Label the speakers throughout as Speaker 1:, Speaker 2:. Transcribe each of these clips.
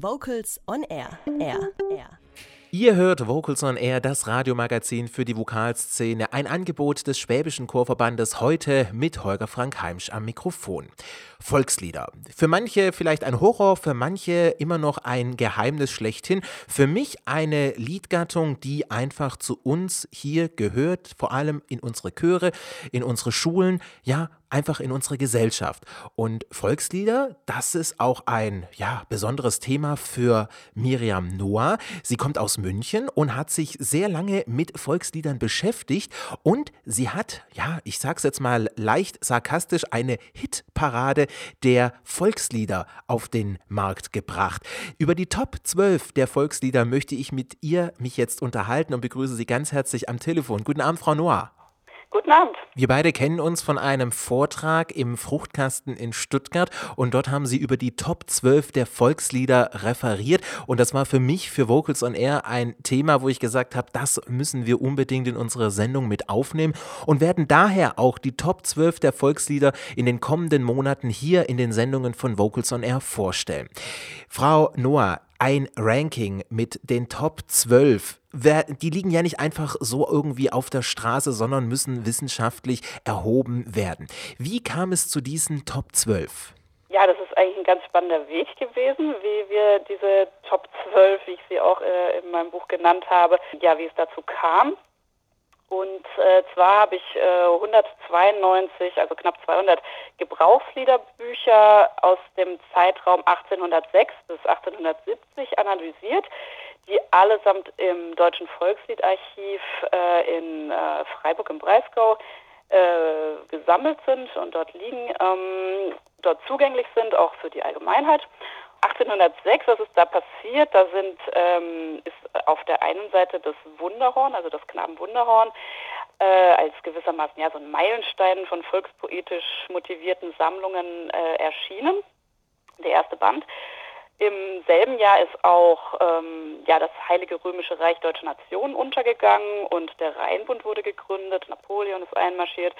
Speaker 1: Vocals on Air. Air. Air.
Speaker 2: Ihr hört Vocals on Air, das Radiomagazin für die Vokalszene, ein Angebot des Schwäbischen Chorverbandes, heute mit Holger Frank Heimsch am Mikrofon. Volkslieder. Für manche vielleicht ein Horror, für manche immer noch ein Geheimnis schlechthin. Für mich eine Liedgattung, die einfach zu uns hier gehört, vor allem in unsere Chöre, in unsere Schulen, ja, einfach in unsere Gesellschaft. Und Volkslieder, das ist auch ein ja, besonderes Thema für Miriam Noah. Sie kommt aus München und hat sich sehr lange mit Volksliedern beschäftigt und sie hat, ja, ich sag's jetzt mal leicht sarkastisch, eine Hitparade der Volkslieder auf den Markt gebracht. Über die Top 12 der Volkslieder möchte ich mit ihr mich jetzt unterhalten und begrüße Sie ganz herzlich am Telefon. Guten Abend, Frau Noah.
Speaker 3: Guten Abend.
Speaker 2: Wir beide kennen uns von einem Vortrag im Fruchtkasten in Stuttgart und dort haben Sie über die Top 12 der Volkslieder referiert und das war für mich, für Vocals on Air, ein Thema, wo ich gesagt habe, das müssen wir unbedingt in unsere Sendung mit aufnehmen und werden daher auch die Top 12 der Volkslieder in den kommenden Monaten hier in den Sendungen von Vocals on Air vorstellen. Frau Noah, ein Ranking mit den Top 12. Die liegen ja nicht einfach so irgendwie auf der Straße, sondern müssen wissenschaftlich erhoben werden. Wie kam es zu diesen Top 12?
Speaker 3: Ja, das ist eigentlich ein ganz spannender Weg gewesen, wie wir diese Top 12, wie ich sie auch äh, in meinem Buch genannt habe, ja, wie es dazu kam. Und äh, zwar habe ich äh, 192, also knapp 200 Gebrauchsliederbücher aus dem Zeitraum 1806 bis 1870 analysiert, die allesamt im Deutschen Volksliederarchiv äh, in äh, Freiburg im Breisgau äh, gesammelt sind und dort liegen, ähm, dort zugänglich sind, auch für die Allgemeinheit. 1806, was ist da passiert? Da sind, ähm, ist auf der einen Seite das Wunderhorn, also das Knabenwunderhorn, äh, als gewissermaßen ja so ein Meilenstein von volkspoetisch motivierten Sammlungen äh, erschienen, der erste Band. Im selben Jahr ist auch ähm, ja, das Heilige Römische Reich Deutscher Nationen untergegangen und der Rheinbund wurde gegründet, Napoleon ist einmarschiert.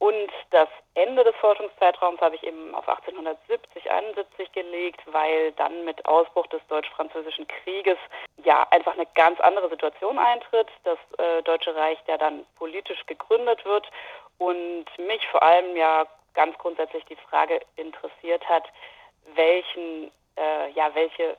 Speaker 3: Und das Ende des Forschungszeitraums habe ich eben auf 1870, 71 gelegt, weil dann mit Ausbruch des Deutsch-Französischen Krieges ja einfach eine ganz andere Situation eintritt. Das äh, Deutsche Reich ja dann politisch gegründet wird und mich vor allem ja ganz grundsätzlich die Frage interessiert hat, welchen, äh, ja, welche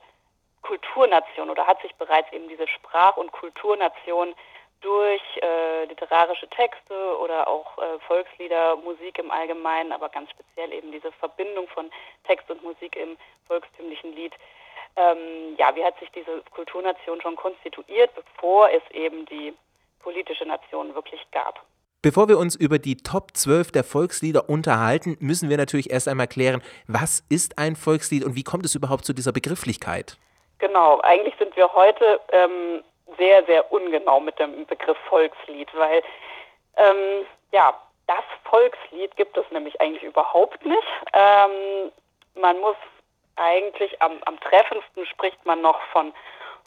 Speaker 3: Kulturnation oder hat sich bereits eben diese Sprach- und Kulturnation durch äh, literarische Texte oder auch äh, Volkslieder, Musik im Allgemeinen, aber ganz speziell eben diese Verbindung von Text und Musik im volkstümlichen Lied. Ähm, ja, wie hat sich diese Kulturnation schon konstituiert, bevor es eben die politische Nation wirklich gab?
Speaker 2: Bevor wir uns über die Top 12 der Volkslieder unterhalten, müssen wir natürlich erst einmal klären, was ist ein Volkslied und wie kommt es überhaupt zu dieser Begrifflichkeit?
Speaker 3: Genau, eigentlich sind wir heute ähm, sehr, sehr ungenau mit dem Begriff Volkslied, weil ähm, ja, das Volkslied gibt es nämlich eigentlich überhaupt nicht. Ähm, man muss eigentlich am, am treffendsten spricht man noch von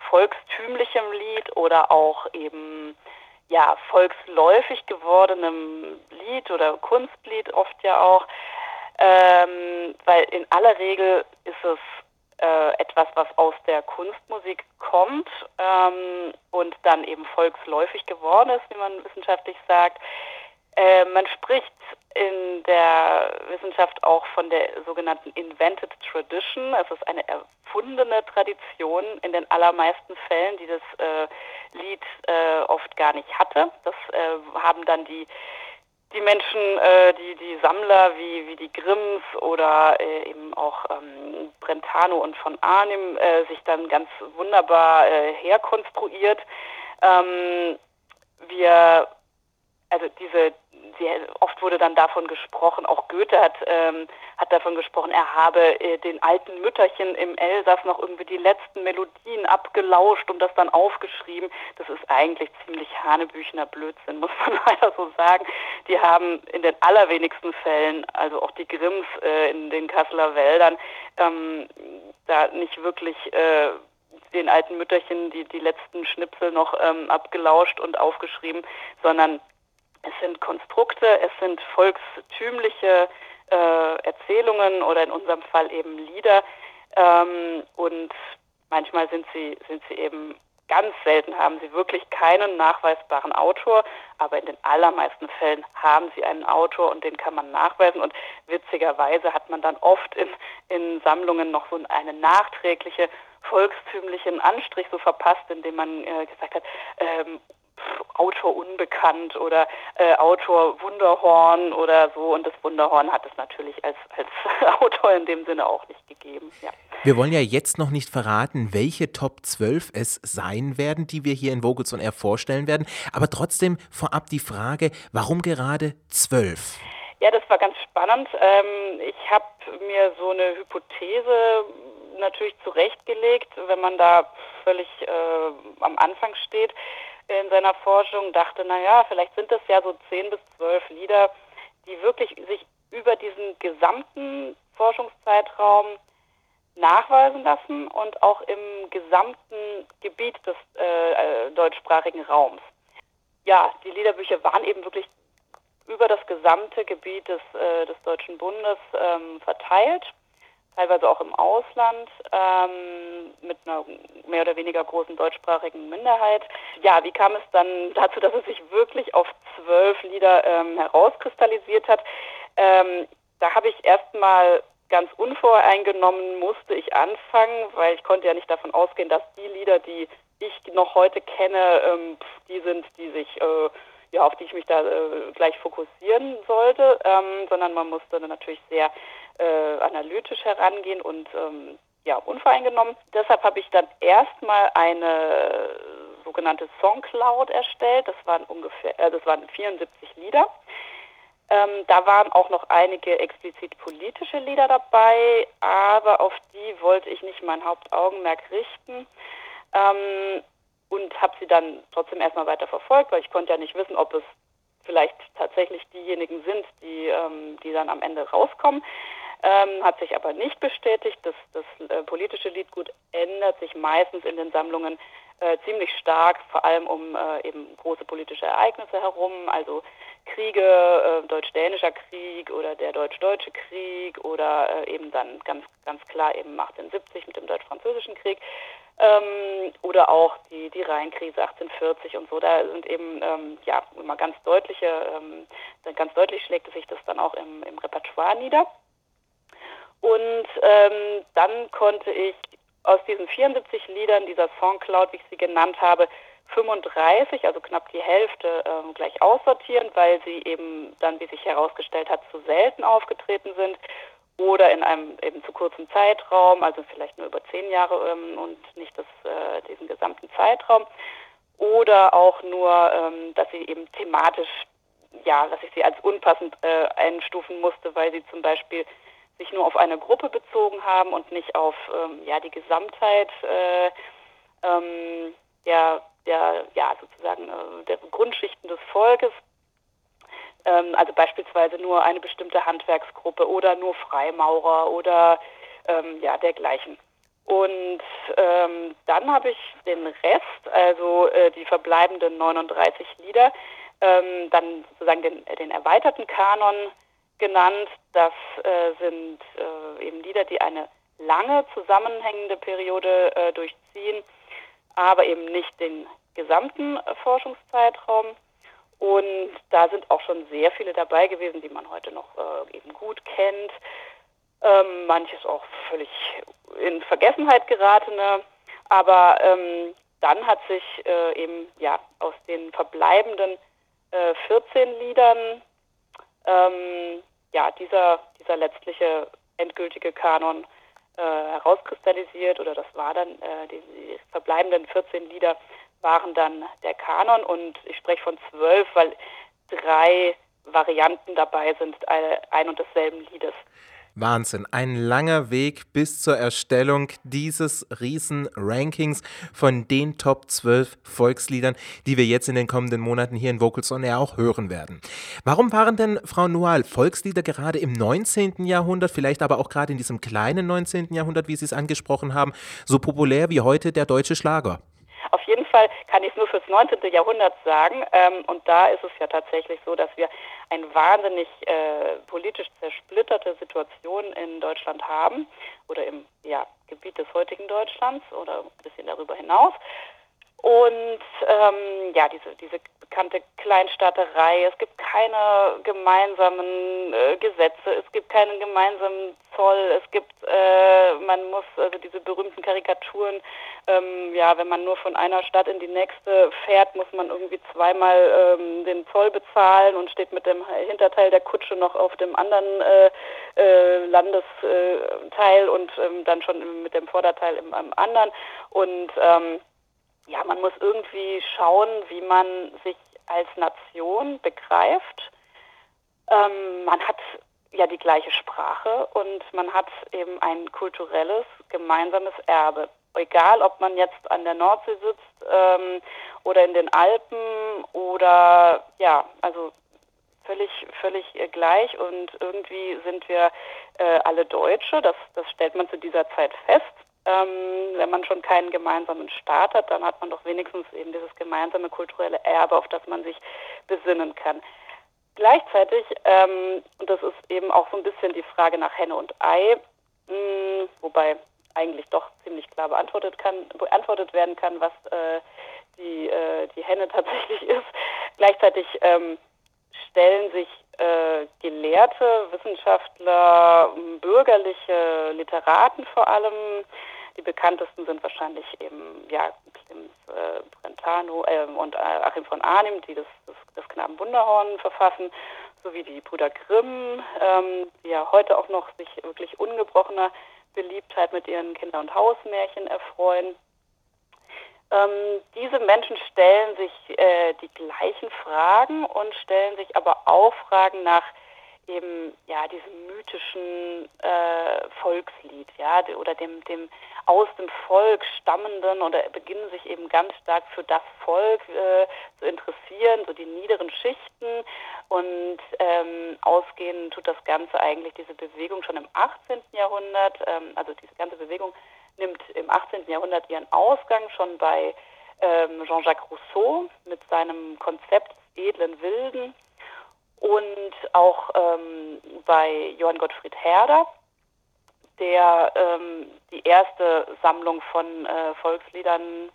Speaker 3: volkstümlichem Lied oder auch eben ja volksläufig gewordenem Lied oder Kunstlied oft ja auch, ähm, weil in aller Regel ist es äh, etwas, was aus der Kunstmusik kommt ähm, und dann eben volksläufig geworden ist, wie man wissenschaftlich sagt. Äh, man spricht in der Wissenschaft auch von der sogenannten Invented Tradition. Es ist eine erfundene Tradition in den allermeisten Fällen, die das äh, Lied äh, oft gar nicht hatte. Das äh, haben dann die die Menschen, äh, die, die Sammler wie, wie die Grimms oder äh, eben auch ähm, Brentano und von Arnim äh, sich dann ganz wunderbar äh, herkonstruiert. Ähm, wir, also diese, sehr, oft wurde dann davon gesprochen, auch Goethe hat, ähm, hat davon gesprochen, er habe äh, den alten Mütterchen im Elsass noch irgendwie die letzten Melodien abgelauscht und das dann aufgeschrieben. Das ist eigentlich ziemlich hanebüchener Blödsinn, muss man leider so sagen. Die haben in den allerwenigsten Fällen, also auch die Grimms äh, in den Kasseler Wäldern, ähm, da nicht wirklich äh, den alten Mütterchen die, die letzten Schnipsel noch ähm, abgelauscht und aufgeschrieben, sondern es sind Konstrukte, es sind volkstümliche äh, Erzählungen oder in unserem Fall eben Lieder. Ähm, und Manchmal sind sie, sind sie eben ganz selten haben sie wirklich keinen nachweisbaren Autor, aber in den allermeisten Fällen haben sie einen Autor und den kann man nachweisen. Und witzigerweise hat man dann oft in, in Sammlungen noch so eine nachträgliche volkstümlichen Anstrich so verpasst, indem man äh, gesagt hat, ähm, Autor unbekannt oder äh, Autor Wunderhorn oder so. Und das Wunderhorn hat es natürlich als, als Autor in dem Sinne auch nicht gegeben. Ja.
Speaker 2: Wir wollen ja jetzt noch nicht verraten, welche Top 12 es sein werden, die wir hier in Vogels und Air vorstellen werden. Aber trotzdem vorab die Frage, warum gerade 12?
Speaker 3: Ja, das war ganz spannend. Ähm, ich habe mir so eine Hypothese natürlich zurechtgelegt, wenn man da völlig äh, am Anfang steht in seiner Forschung, dachte, naja, vielleicht sind das ja so zehn bis zwölf Lieder, die wirklich sich über diesen gesamten Forschungszeitraum nachweisen lassen und auch im gesamten Gebiet des äh, äh, deutschsprachigen Raums. Ja, die Liederbücher waren eben wirklich über das gesamte Gebiet des, äh, des Deutschen Bundes ähm, verteilt teilweise auch im Ausland, ähm, mit einer mehr oder weniger großen deutschsprachigen Minderheit. Ja, wie kam es dann dazu, dass es sich wirklich auf zwölf Lieder ähm, herauskristallisiert hat? Ähm, da habe ich erstmal ganz unvoreingenommen musste ich anfangen, weil ich konnte ja nicht davon ausgehen, dass die Lieder, die ich noch heute kenne, ähm, die sind, die sich äh, ja, auf die ich mich da äh, gleich fokussieren sollte, ähm, sondern man musste natürlich sehr äh, analytisch herangehen und ähm, ja, unvoreingenommen. Deshalb habe ich dann erstmal eine sogenannte Songcloud erstellt. Das waren ungefähr, äh, das waren 74 Lieder. Ähm, da waren auch noch einige explizit politische Lieder dabei, aber auf die wollte ich nicht mein Hauptaugenmerk richten ähm, und habe sie dann trotzdem erstmal weiter verfolgt, weil ich konnte ja nicht wissen, ob es vielleicht tatsächlich diejenigen sind, die, ähm, die dann am Ende rauskommen. Ähm, hat sich aber nicht bestätigt. Das, das äh, politische Liedgut ändert sich meistens in den Sammlungen äh, ziemlich stark, vor allem um äh, eben große politische Ereignisse herum, also Kriege, äh, deutsch-dänischer Krieg oder der deutsch-deutsche Krieg oder äh, eben dann ganz, ganz klar eben 1870 mit dem deutsch-französischen Krieg ähm, oder auch die, die Rheinkrise 1840 und so. Da sind eben ähm, ja immer ganz deutliche, ähm, ganz deutlich schlägt sich das dann auch im, im Repertoire nieder. Und ähm, dann konnte ich aus diesen 74 Liedern dieser Songcloud, wie ich sie genannt habe, 35, also knapp die Hälfte, ähm, gleich aussortieren, weil sie eben dann, wie sich herausgestellt hat, zu selten aufgetreten sind oder in einem eben zu kurzen Zeitraum, also vielleicht nur über zehn Jahre ähm, und nicht das, äh, diesen gesamten Zeitraum. Oder auch nur, ähm, dass sie eben thematisch, ja, dass ich sie als unpassend äh, einstufen musste, weil sie zum Beispiel sich nur auf eine Gruppe bezogen haben und nicht auf ähm, ja, die Gesamtheit äh, ähm, der, der, ja, sozusagen äh, der Grundschichten des Volkes. Ähm, also beispielsweise nur eine bestimmte Handwerksgruppe oder nur Freimaurer oder ähm, ja, dergleichen. Und ähm, dann habe ich den Rest, also äh, die verbleibenden 39 Lieder, ähm, dann sozusagen den, den erweiterten Kanon genannt. Das äh, sind äh, eben Lieder, die eine lange zusammenhängende Periode äh, durchziehen, aber eben nicht den gesamten äh, Forschungszeitraum. Und da sind auch schon sehr viele dabei gewesen, die man heute noch äh, eben gut kennt. Ähm, manches auch völlig in Vergessenheit geratene. Aber ähm, dann hat sich äh, eben ja aus den verbleibenden 14 Liedern ähm, ja, dieser, dieser letztliche endgültige Kanon äh, herauskristallisiert oder das war dann, äh, die, die, verbleibenden 14 Lieder waren dann der Kanon und ich spreche von zwölf, weil drei Varianten dabei sind ein und desselben Liedes.
Speaker 2: Wahnsinn, ein langer Weg bis zur Erstellung dieses Riesen-Rankings von den Top 12 Volksliedern, die wir jetzt in den kommenden Monaten hier in Vocals on Air auch hören werden. Warum waren denn, Frau Noal, Volkslieder gerade im 19. Jahrhundert, vielleicht aber auch gerade in diesem kleinen 19. Jahrhundert, wie Sie es angesprochen haben, so populär wie heute der deutsche Schlager?
Speaker 3: Auf jeden Fall kann ich es nur fürs 19. Jahrhundert sagen. Ähm, und da ist es ja tatsächlich so, dass wir eine wahnsinnig äh, politisch zersplitterte Situation in Deutschland haben oder im ja, Gebiet des heutigen Deutschlands oder ein bisschen darüber hinaus. Und ähm, ja, diese, diese bekannte Kleinstaaterei, es gibt keine gemeinsamen äh, Gesetze, es gibt keinen gemeinsamen Zoll, es gibt, äh, man muss, also diese berühmten Karikaturen, ähm, ja, wenn man nur von einer Stadt in die nächste fährt, muss man irgendwie zweimal ähm, den Zoll bezahlen und steht mit dem Hinterteil der Kutsche noch auf dem anderen äh, äh, Landesteil und ähm, dann schon mit dem Vorderteil im, im anderen. Und ähm, ja, man muss irgendwie schauen, wie man sich als Nation begreift. Ähm, man hat ja die gleiche Sprache und man hat eben ein kulturelles gemeinsames Erbe. Egal, ob man jetzt an der Nordsee sitzt ähm, oder in den Alpen oder ja, also völlig völlig gleich und irgendwie sind wir äh, alle Deutsche. Das das stellt man zu dieser Zeit fest. Ähm, wenn man schon keinen gemeinsamen Staat hat, dann hat man doch wenigstens eben dieses gemeinsame kulturelle Erbe, auf das man sich besinnen kann. Gleichzeitig, ähm, und das ist eben auch so ein bisschen die Frage nach Henne und Ei, mh, hm, wobei eigentlich doch ziemlich klar beantwortet, kann, beantwortet werden kann, was äh, die, äh, die Henne tatsächlich ist. Gleichzeitig ähm, stellen sich äh, Gelehrte, Wissenschaftler, bürgerliche Literaten vor allem die bekanntesten sind wahrscheinlich eben ja, Klims äh, Brentano äh, und Achim von Arnim, die das, das, das Knaben Wunderhorn verfassen, sowie die Brüder Grimm, ähm, die ja heute auch noch sich wirklich ungebrochener Beliebtheit mit ihren Kinder- und Hausmärchen erfreuen. Ähm, diese Menschen stellen sich äh, die gleichen Fragen und stellen sich aber auch Fragen nach eben ja diesem mythischen äh, Volkslied, ja, oder dem dem aus dem Volk stammenden oder beginnen sich eben ganz stark für das Volk äh, zu interessieren, so die niederen Schichten und ähm, ausgehen tut das Ganze eigentlich diese Bewegung schon im 18. Jahrhundert, ähm, also diese ganze Bewegung nimmt im 18. Jahrhundert ihren Ausgang schon bei ähm, Jean-Jacques Rousseau mit seinem Konzept edlen Wilden und auch ähm, bei Johann Gottfried Herder, der ähm, die erste Sammlung von äh, Volksliedern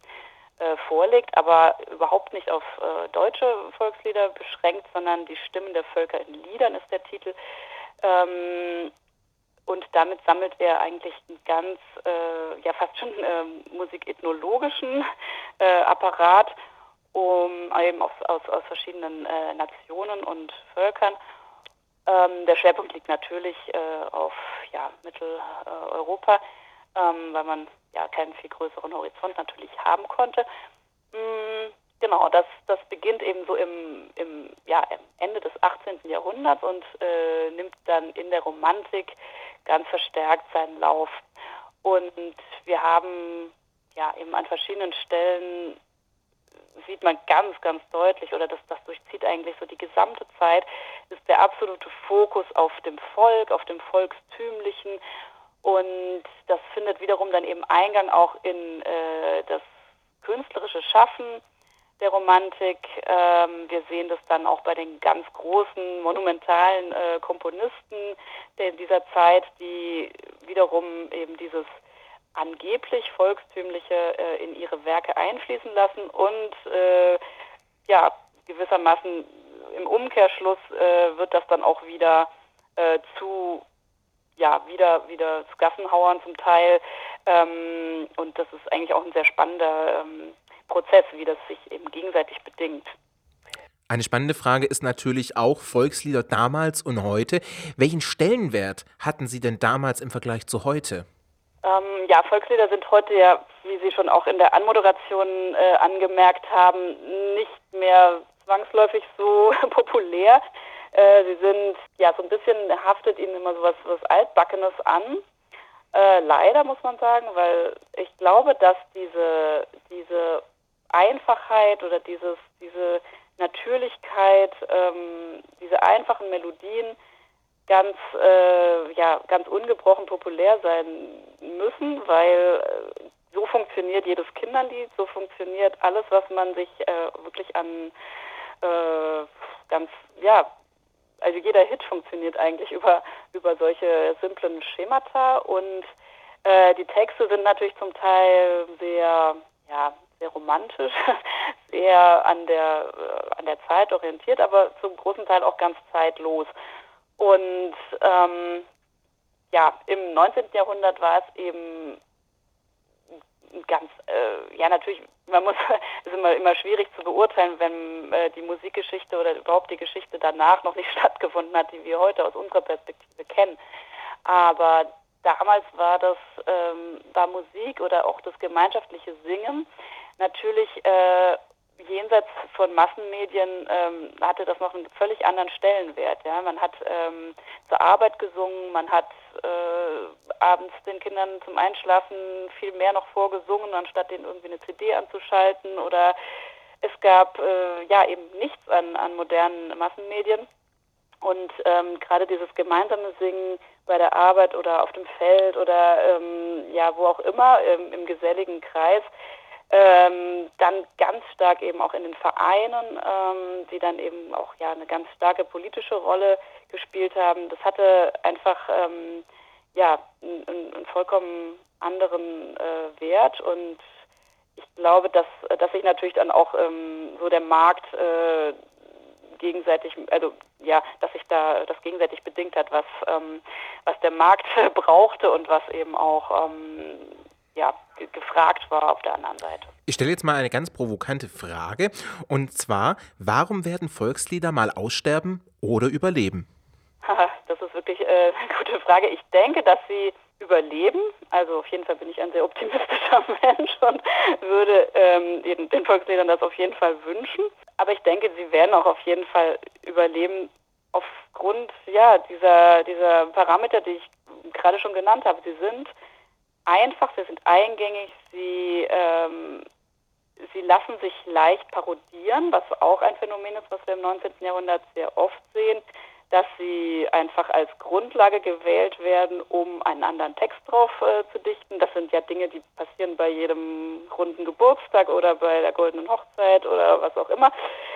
Speaker 3: äh, vorlegt, aber überhaupt nicht auf äh, deutsche Volkslieder beschränkt, sondern die Stimmen der Völker in Liedern ist der Titel. Ähm, und damit sammelt er eigentlich einen ganz, äh, ja fast schon äh, musikethnologischen äh, Apparat um eben aus, aus, aus verschiedenen äh, Nationen und Völkern. Ähm, der Schwerpunkt liegt natürlich äh, auf ja, Mitteleuropa, äh, ähm, weil man ja keinen viel größeren Horizont natürlich haben konnte. Mm, genau, das, das beginnt eben so im, im ja, Ende des 18. Jahrhunderts und äh, nimmt dann in der Romantik ganz verstärkt seinen Lauf. Und wir haben ja eben an verschiedenen Stellen sieht man ganz, ganz deutlich, oder das, das durchzieht eigentlich so die gesamte Zeit, ist der absolute Fokus auf dem Volk, auf dem Volkstümlichen. Und das findet wiederum dann eben Eingang auch in äh, das künstlerische Schaffen der Romantik. Ähm, wir sehen das dann auch bei den ganz großen, monumentalen äh, Komponisten der, dieser Zeit, die wiederum eben dieses angeblich volkstümliche äh, in ihre Werke einfließen lassen und äh, ja, gewissermaßen im Umkehrschluss äh, wird das dann auch wieder äh, zu ja, wieder, wieder zu Gassenhauern zum Teil. Ähm, und das ist eigentlich auch ein sehr spannender ähm, Prozess, wie das sich eben gegenseitig bedingt.
Speaker 2: Eine spannende Frage ist natürlich auch Volkslieder damals und heute. Welchen Stellenwert hatten sie denn damals im Vergleich zu heute?
Speaker 3: Ähm, ja, Volkslieder sind heute ja, wie Sie schon auch in der Anmoderation äh, angemerkt haben, nicht mehr zwangsläufig so populär. Äh, sie sind ja so ein bisschen haftet ihnen immer so was, was Altbackenes an. Äh, leider muss man sagen, weil ich glaube, dass diese, diese Einfachheit oder dieses, diese Natürlichkeit, ähm, diese einfachen Melodien ganz, äh, ja, ganz ungebrochen populär sein müssen, weil äh, so funktioniert jedes Kinderlied, so funktioniert alles, was man sich äh, wirklich an äh, ganz, ja, also jeder Hit funktioniert eigentlich über, über solche simplen Schemata und Äh, die Texte sind natürlich zum Teil sehr, ja, sehr romantisch, sehr an der, an der Zeit orientiert, aber zum großen Teil auch ganz zeitlos. Und ähm, ja, im 19. Jahrhundert war es eben ganz, äh, ja natürlich, man muss, es ist immer, immer schwierig zu beurteilen, wenn äh, die Musikgeschichte oder überhaupt die Geschichte danach noch nicht stattgefunden hat, die wir heute aus unserer Perspektive kennen. Aber damals war das, ähm, war Musik oder auch das gemeinschaftliche Singen natürlich äh, jenseits von Massenmedien ähm, hatte das noch einen völlig anderen Stellenwert. Ja? Man hat ähm, zur Arbeit gesungen, man hat äh, abends den Kindern zum Einschlafen viel mehr noch vorgesungen, anstatt denen irgendwie eine CD anzuschalten oder es gab äh, ja eben nichts an, an modernen Massenmedien. Und ähm, gerade dieses gemeinsame Singen bei der Arbeit oder auf dem Feld oder ähm, ja wo auch immer ähm, im geselligen Kreis, ähm, dann ganz stark eben auch in den Vereinen, ähm, die dann eben auch ja eine ganz starke politische Rolle gespielt haben. Das hatte einfach ähm, ja einen, einen, vollkommen anderen äh, Wert und ich glaube, dass, dass sich natürlich dann auch ähm, so der Markt äh, gegenseitig, also ja, dass sich da das gegenseitig bedingt hat, was ähm, was der Markt brauchte und was eben auch ähm, ja, gefragt war auf der anderen Seite.
Speaker 2: Ich stelle jetzt mal eine ganz provokante Frage und zwar, warum werden Volkslieder mal aussterben oder überleben?
Speaker 3: Das ist wirklich äh, eine gute Frage. Ich denke, dass sie überleben. Also auf jeden Fall bin ich ein sehr optimistischer Mensch und würde ähm, den, den Volksliedern das auf jeden Fall wünschen. Aber ich denke, sie werden auch auf jeden Fall überleben aufgrund ja, dieser, dieser Parameter, die ich gerade schon genannt habe. Sie sind einfach, sie sind eingängig, sie, ähm, sie lassen sich leicht parodieren, was auch ein Phänomen ist, was wir im 19. Jahrhundert sehr oft sehen, dass sie einfach als Grundlage gewählt werden, um einen anderen Text drauf äh, zu dichten. Das sind ja Dinge, die passieren bei jedem runden Geburtstag oder bei der goldenen Hochzeit oder was auch immer,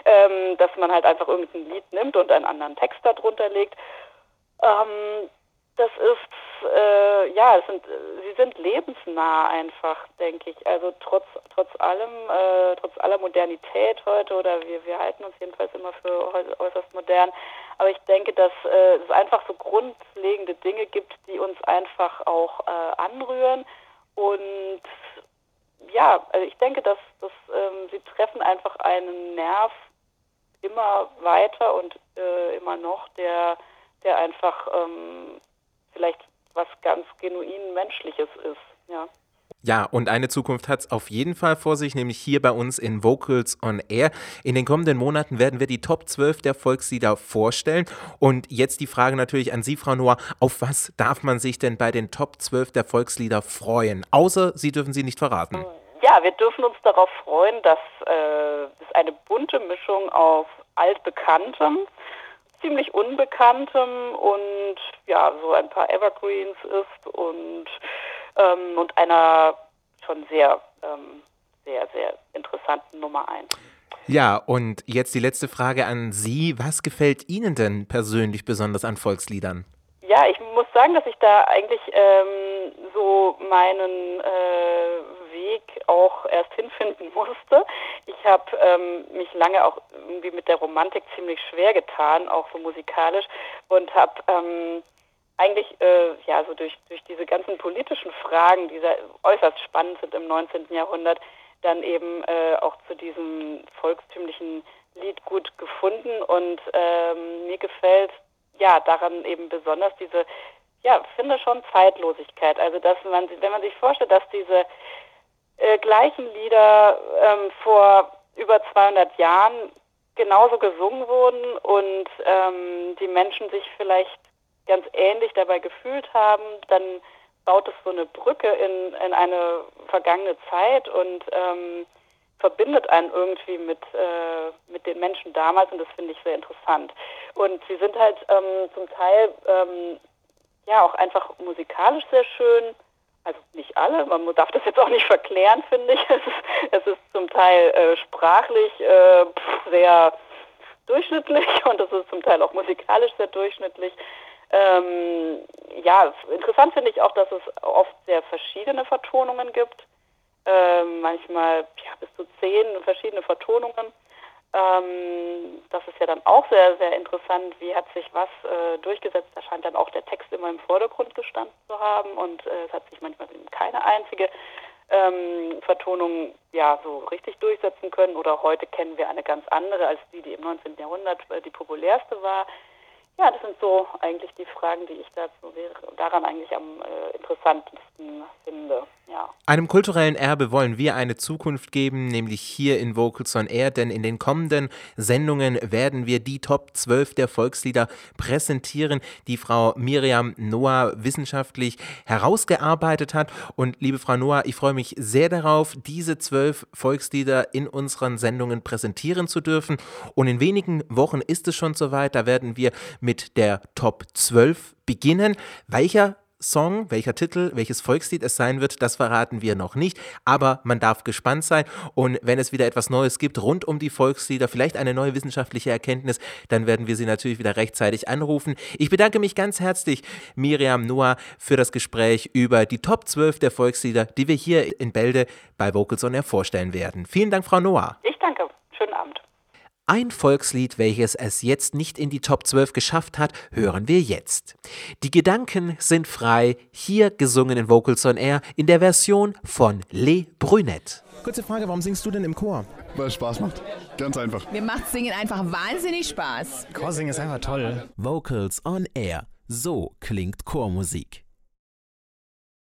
Speaker 3: ähm, dass man halt einfach irgendein Lied nimmt und einen anderen Text darunter legt. Ähm, das ist, äh, ja, es sind, sie sind lebensnah einfach, denke ich. Also trotz, trotz allem, äh, trotz aller Modernität heute, oder wir, wir halten uns jedenfalls immer für äußerst modern, aber ich denke, dass äh, es einfach so grundlegende Dinge gibt, die uns einfach auch äh, anrühren. Und ja, also ich denke, dass, dass ähm, sie treffen einfach einen Nerv immer weiter und äh, immer noch, der, der einfach ähm, vielleicht was ganz genuin Menschliches ist. Ja.
Speaker 2: Ja, und eine Zukunft hat es auf jeden Fall vor sich, nämlich hier bei uns in Vocals on Air. In den kommenden Monaten werden wir die Top 12 der Volkslieder vorstellen. Und jetzt die Frage natürlich an Sie, Frau Noah, auf was darf man sich denn bei den Top 12 der Volkslieder freuen? Außer Sie dürfen sie nicht verraten.
Speaker 3: Ja, wir dürfen uns darauf freuen, dass äh, es eine bunte Mischung aus altbekanntem, ziemlich unbekanntem und ja, so ein paar Evergreens ist und, ähm, und einer schon sehr, ähm, sehr, sehr interessanten Nummer 1.
Speaker 2: Ja, und jetzt die letzte Frage an Sie. Was gefällt Ihnen denn persönlich besonders an Volksliedern?
Speaker 3: Ja, ich muss sagen, dass ich da eigentlich ähm, so meinen äh, Weg auch erst hinfinden musste. Ich habe ähm, mich lange auch irgendwie mit der Romantik ziemlich schwer getan, auch so musikalisch, und habe ähm, eigentlich äh, ja so durch, durch diese ganzen politischen Fragen, die äußerst spannend sind im 19. Jahrhundert, dann eben äh, auch zu diesem volkstümlichen Lied gut gefunden und ähm, mir gefällt ja daran eben besonders diese ja finde schon Zeitlosigkeit also dass man wenn man sich vorstellt dass diese äh, gleichen Lieder ähm, vor über 200 Jahren genauso gesungen wurden und ähm, die Menschen sich vielleicht ganz ähnlich dabei gefühlt haben, dann baut es so eine Brücke in, in eine vergangene Zeit und ähm, verbindet einen irgendwie mit, äh, mit den Menschen damals und das finde ich sehr interessant. Und sie sind halt ähm, zum Teil ähm, ja auch einfach musikalisch sehr schön, also nicht alle, man darf das jetzt auch nicht verklären, finde ich. Es ist, es ist zum Teil äh, sprachlich äh, sehr durchschnittlich und es ist zum Teil auch musikalisch sehr durchschnittlich. Ähm, ja, interessant finde ich auch, dass es oft sehr verschiedene Vertonungen gibt. Ähm, manchmal ja, bis zu zehn verschiedene Vertonungen. Ähm, das ist ja dann auch sehr, sehr interessant. Wie hat sich was äh, durchgesetzt? Da scheint dann auch der Text immer im Vordergrund gestanden zu haben und äh, es hat sich manchmal eben keine einzige ähm, Vertonung ja so richtig durchsetzen können. Oder heute kennen wir eine ganz andere als die, die im 19. Jahrhundert äh, die populärste war. Ja, das sind so eigentlich die Fragen, die ich dazu daran eigentlich am äh, interessantesten finde. Ja.
Speaker 2: Einem kulturellen Erbe wollen wir eine Zukunft geben, nämlich hier in Vocals on Air, denn in den kommenden Sendungen werden wir die Top 12 der Volkslieder präsentieren, die Frau Miriam Noah wissenschaftlich herausgearbeitet hat. Und liebe Frau Noah, ich freue mich sehr darauf, diese zwölf Volkslieder in unseren Sendungen präsentieren zu dürfen. Und in wenigen Wochen ist es schon soweit, da werden wir mit der Top 12 beginnen. Welcher Song, welcher Titel, welches Volkslied es sein wird, das verraten wir noch nicht, aber man darf gespannt sein und wenn es wieder etwas Neues gibt rund um die Volkslieder, vielleicht eine neue wissenschaftliche Erkenntnis, dann werden wir Sie natürlich wieder rechtzeitig anrufen. Ich bedanke mich ganz herzlich, Miriam Noah, für das Gespräch über die Top 12 der Volkslieder, die wir hier in Bälde bei Vocals on Air vorstellen werden. Vielen Dank, Frau Noah.
Speaker 3: Ich danke.
Speaker 2: Ein Volkslied, welches es jetzt nicht in die Top 12 geschafft hat, hören wir jetzt. Die Gedanken sind frei, hier gesungen in Vocals on Air in der Version von Le Brunette.
Speaker 4: Kurze Frage, warum singst du denn im Chor?
Speaker 5: Weil es Spaß macht. Ganz einfach.
Speaker 6: Mir macht Singen einfach wahnsinnig Spaß.
Speaker 4: Chorsingen ist einfach toll.
Speaker 7: Vocals on Air. So klingt Chormusik.